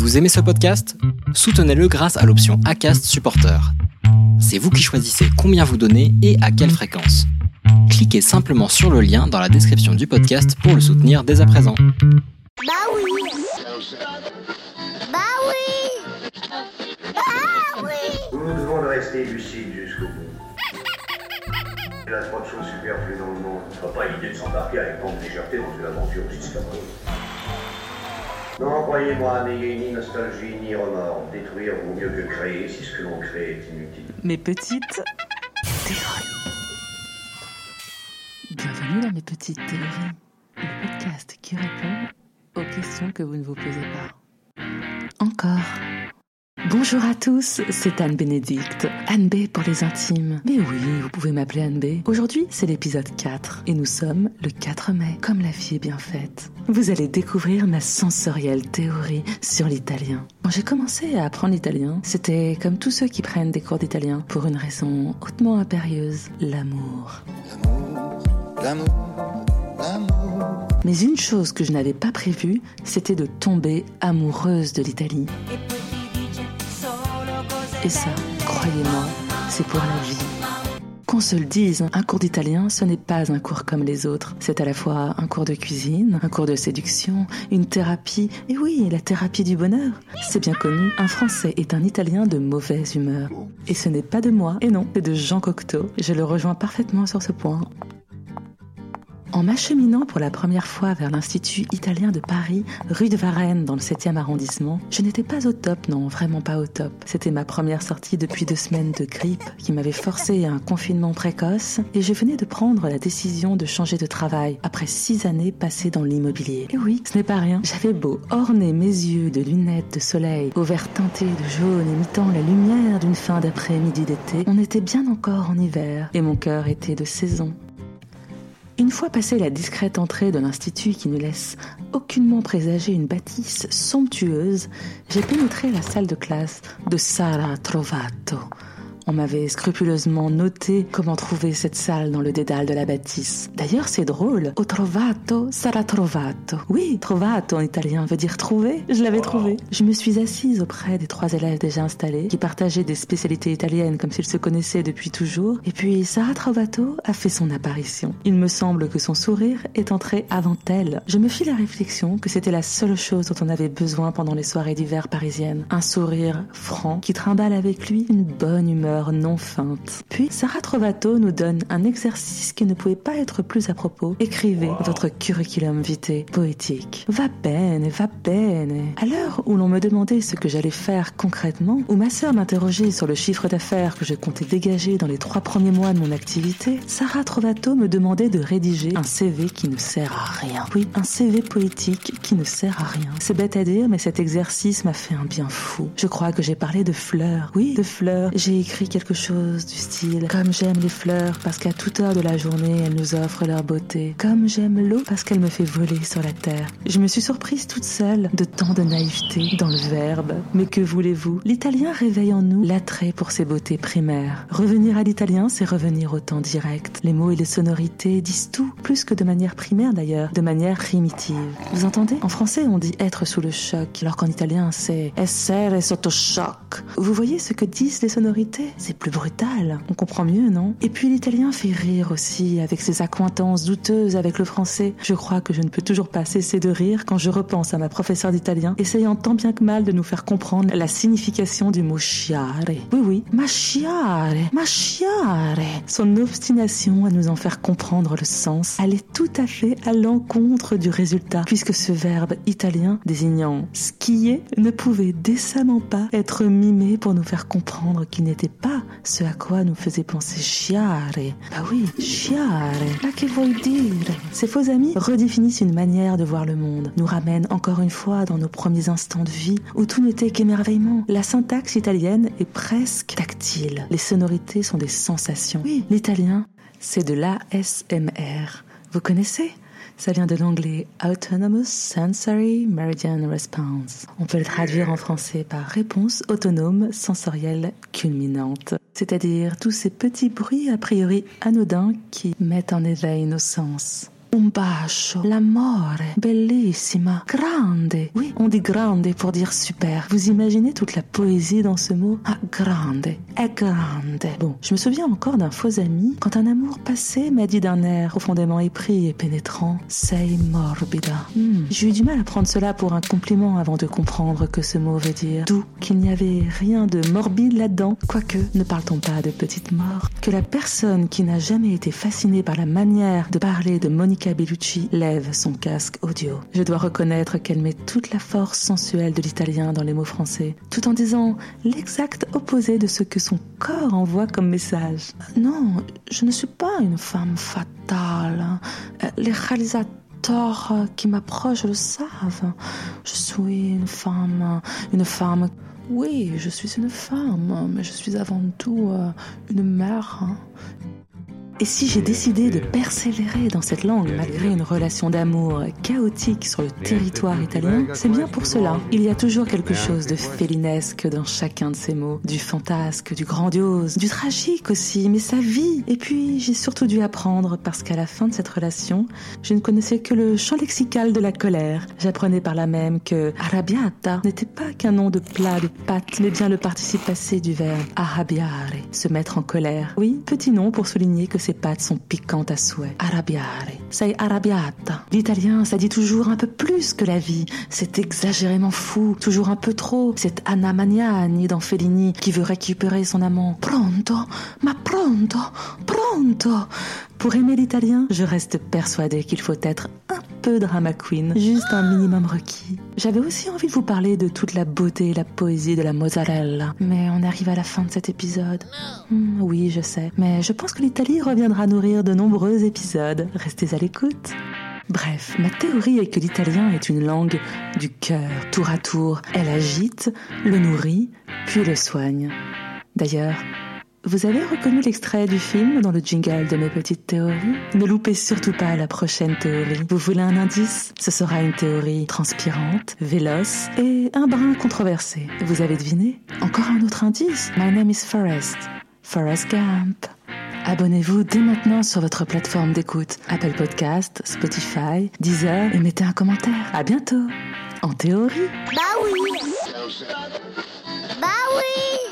Vous aimez ce podcast? Soutenez-le grâce à l'option ACAST Supporter. C'est vous qui choisissez combien vous donnez et à quelle fréquence. Cliquez simplement sur le lien dans la description du podcast pour le soutenir dès à présent. Bah oui Bah oui Bah oui Nous nous devons de rester lucides jusqu'au bout. Il y a trop de choses superflues dans le monde. Ce pas l'idée de s'embarquer avec grande légèreté dans une aventure aussi scabreuse. Non, croyez-moi, n'ayez ni nostalgie ni remords. Détruire vaut mieux que créer si ce que l'on crée est inutile. Mes petites théories. Bienvenue dans mes petites théories, le podcast qui répond aux questions que vous ne vous posez pas. Encore. Bonjour à tous, c'est Anne Bénédicte. Anne B pour les intimes. Mais oui, vous pouvez m'appeler Anne B. Aujourd'hui, c'est l'épisode 4 et nous sommes le 4 mai, comme la vie est bien faite. Vous allez découvrir ma sensorielle théorie sur l'italien. Quand j'ai commencé à apprendre l'italien, c'était comme tous ceux qui prennent des cours d'italien pour une raison hautement impérieuse, l'amour. L'amour, l'amour. Mais une chose que je n'avais pas prévue, c'était de tomber amoureuse de l'Italie. Et ça, croyez-moi, c'est pour la vie. Qu'on se le dise, un cours d'italien, ce n'est pas un cours comme les autres. C'est à la fois un cours de cuisine, un cours de séduction, une thérapie, et oui, la thérapie du bonheur. C'est bien connu, un Français est un Italien de mauvaise humeur. Et ce n'est pas de moi, et non, c'est de Jean Cocteau. Je le rejoins parfaitement sur ce point. En m'acheminant pour la première fois vers l'Institut italien de Paris, rue de Varennes, dans le 7e arrondissement, je n'étais pas au top, non, vraiment pas au top. C'était ma première sortie depuis deux semaines de grippe qui m'avait forcé à un confinement précoce et je venais de prendre la décision de changer de travail après six années passées dans l'immobilier. Et oui, ce n'est pas rien. J'avais beau orner mes yeux de lunettes de soleil au vert teinté de jaune imitant la lumière d'une fin d'après-midi d'été, on était bien encore en hiver et mon cœur était de saison. Une fois passé la discrète entrée de l'institut qui ne laisse aucunement présager une bâtisse somptueuse, j'ai pénétré la salle de classe de Sara Trovato. On m'avait scrupuleusement noté comment trouver cette salle dans le dédale de la bâtisse. D'ailleurs, c'est drôle. Ho trovato, sarà trovato. Oui, trovato en italien veut dire trouver. Je l'avais trouvé. Je me suis assise auprès des trois élèves déjà installés, qui partageaient des spécialités italiennes comme s'ils se connaissaient depuis toujours. Et puis, Sarah Trovato a fait son apparition. Il me semble que son sourire est entré avant elle. Je me fis la réflexion que c'était la seule chose dont on avait besoin pendant les soirées d'hiver parisiennes. Un sourire franc qui trimballe avec lui une bonne humeur non feinte. Puis Sarah Trovato nous donne un exercice qui ne pouvait pas être plus à propos. Écrivez votre curriculum vitae poétique. Va bene, va bene. À l'heure où l'on me demandait ce que j'allais faire concrètement, où ma sœur m'interrogeait sur le chiffre d'affaires que je comptais dégager dans les trois premiers mois de mon activité, Sarah Trovato me demandait de rédiger un CV qui ne sert à rien. Oui, un CV poétique qui ne sert à rien. C'est bête à dire, mais cet exercice m'a fait un bien fou. Je crois que j'ai parlé de fleurs. Oui, de fleurs. J'ai écrit quelque chose du style Comme j'aime les fleurs parce qu'à toute heure de la journée elles nous offrent leur beauté. Comme j'aime l'eau parce qu'elle me fait voler sur la terre. Je me suis surprise toute seule de tant de naïveté dans le verbe. Mais que voulez-vous? L'italien réveille en nous l'attrait pour ses beautés primaires. Revenir à l'italien, c'est revenir au temps direct. Les mots et les sonorités disent tout, plus que de manière primaire d'ailleurs, de manière primitive. Vous entendez? En français, on dit être sous le choc, alors qu'en italien, c'est essere sotto choc. Vous voyez ce que disent les sonorités? C'est plus brutal. On comprend mieux, non? Et puis l'italien fait rire aussi, avec ses accointances douteuses avec le français. Je crois que je ne peux toujours pas cesser de rire quand je repense à ma professeure d'italien, essayant tant bien que mal de nous faire comprendre la signification du mot chiare. Oui, oui, ma chiare, ma chiare. Son obstination à nous en faire comprendre le sens allait tout à fait à l'encontre du résultat, puisque ce verbe italien désignant skier ne pouvait décemment pas être mimé pour nous faire comprendre qu'il n'était pas ce à quoi nous faisait penser chiare. Bah oui, chiare. Ma che vuoi dire Ces faux amis redéfinissent une manière de voir le monde, nous ramènent encore une fois dans nos premiers instants de vie où tout n'était qu'émerveillement. La syntaxe italienne est presque tactile. Les sonorités sont des sensations. Oui, l'italien, c'est de l'ASMR. Vous connaissez? Ça vient de l'anglais Autonomous Sensory Meridian Response. On peut le traduire en français par réponse autonome sensorielle culminante. C'est-à-dire tous ces petits bruits a priori anodins qui mettent en éveil nos sens. Un bacio, l'amore, bellissima, grande. Oui, on dit grande pour dire super. Vous imaginez toute la poésie dans ce mot? Ah, grande, est grande. Bon, je me souviens encore d'un faux ami quand un amour passé m'a dit d'un air profondément épris et pénétrant Sei morbida. Hmm, J'ai eu du mal à prendre cela pour un compliment avant de comprendre que ce mot veut dire doux, qu'il n'y avait rien de morbide là-dedans. Quoique, ne parle-t-on pas de petite mort Que la personne qui n'a jamais été fascinée par la manière de parler de Monica Bellucci lève son casque audio. Je dois reconnaître qu'elle met toute la force sensuelle de l'italien dans les mots français, tout en disant l'exact opposé de ce que son corps envoie comme message. Non, je ne suis pas une femme fatale. Les réalisateurs qui m'approchent le savent. Je suis une femme, une femme. Oui, je suis une femme, mais je suis avant tout euh, une mère. Et si j'ai décidé de persévérer dans cette langue malgré une relation d'amour chaotique sur le territoire italien, c'est bien pour cela. Il y a toujours quelque chose de félinesque dans chacun de ces mots, du fantasque, du grandiose, du tragique aussi, mais sa vie. Et puis j'ai surtout dû apprendre parce qu'à la fin de cette relation, je ne connaissais que le champ lexical de la colère. J'apprenais par là même que arrabbiata n'était pas qu'un nom de plat de pâtes, mais bien le participe passé du verbe arrabbiare, se mettre en colère. Oui, petit nom pour souligner que ces pâtes sont piquantes à souhait. Arrabbiare, sei arrabbiata. L'italien, ça dit toujours un peu plus que la vie. C'est exagérément fou, toujours un peu trop. C'est Anna Magnani dans Fellini qui veut récupérer son amant. Pronto, ma pronto, pronto? Pour aimer l'italien, je reste persuadée qu'il faut être un peu drama queen, juste un minimum requis. J'avais aussi envie de vous parler de toute la beauté et la poésie de la mozzarella, mais on arrive à la fin de cet épisode. Hmm, oui, je sais, mais je pense que l'Italie reviendra nourrir de nombreux épisodes. Restez à l'écoute. Bref, ma théorie est que l'italien est une langue du cœur. Tour à tour, elle agite, le nourrit, puis le soigne. D'ailleurs, vous avez reconnu l'extrait du film dans le jingle de mes petites théories Ne loupez surtout pas la prochaine théorie. Vous voulez un indice? Ce sera une théorie transpirante, véloce et un brin controversé. Vous avez deviné? Encore un autre indice? My name is Forrest. Forrest Gump. Abonnez-vous dès maintenant sur votre plateforme d'écoute Apple Podcast, Spotify, Deezer et mettez un commentaire. À bientôt En théorie Bah oui Bah oui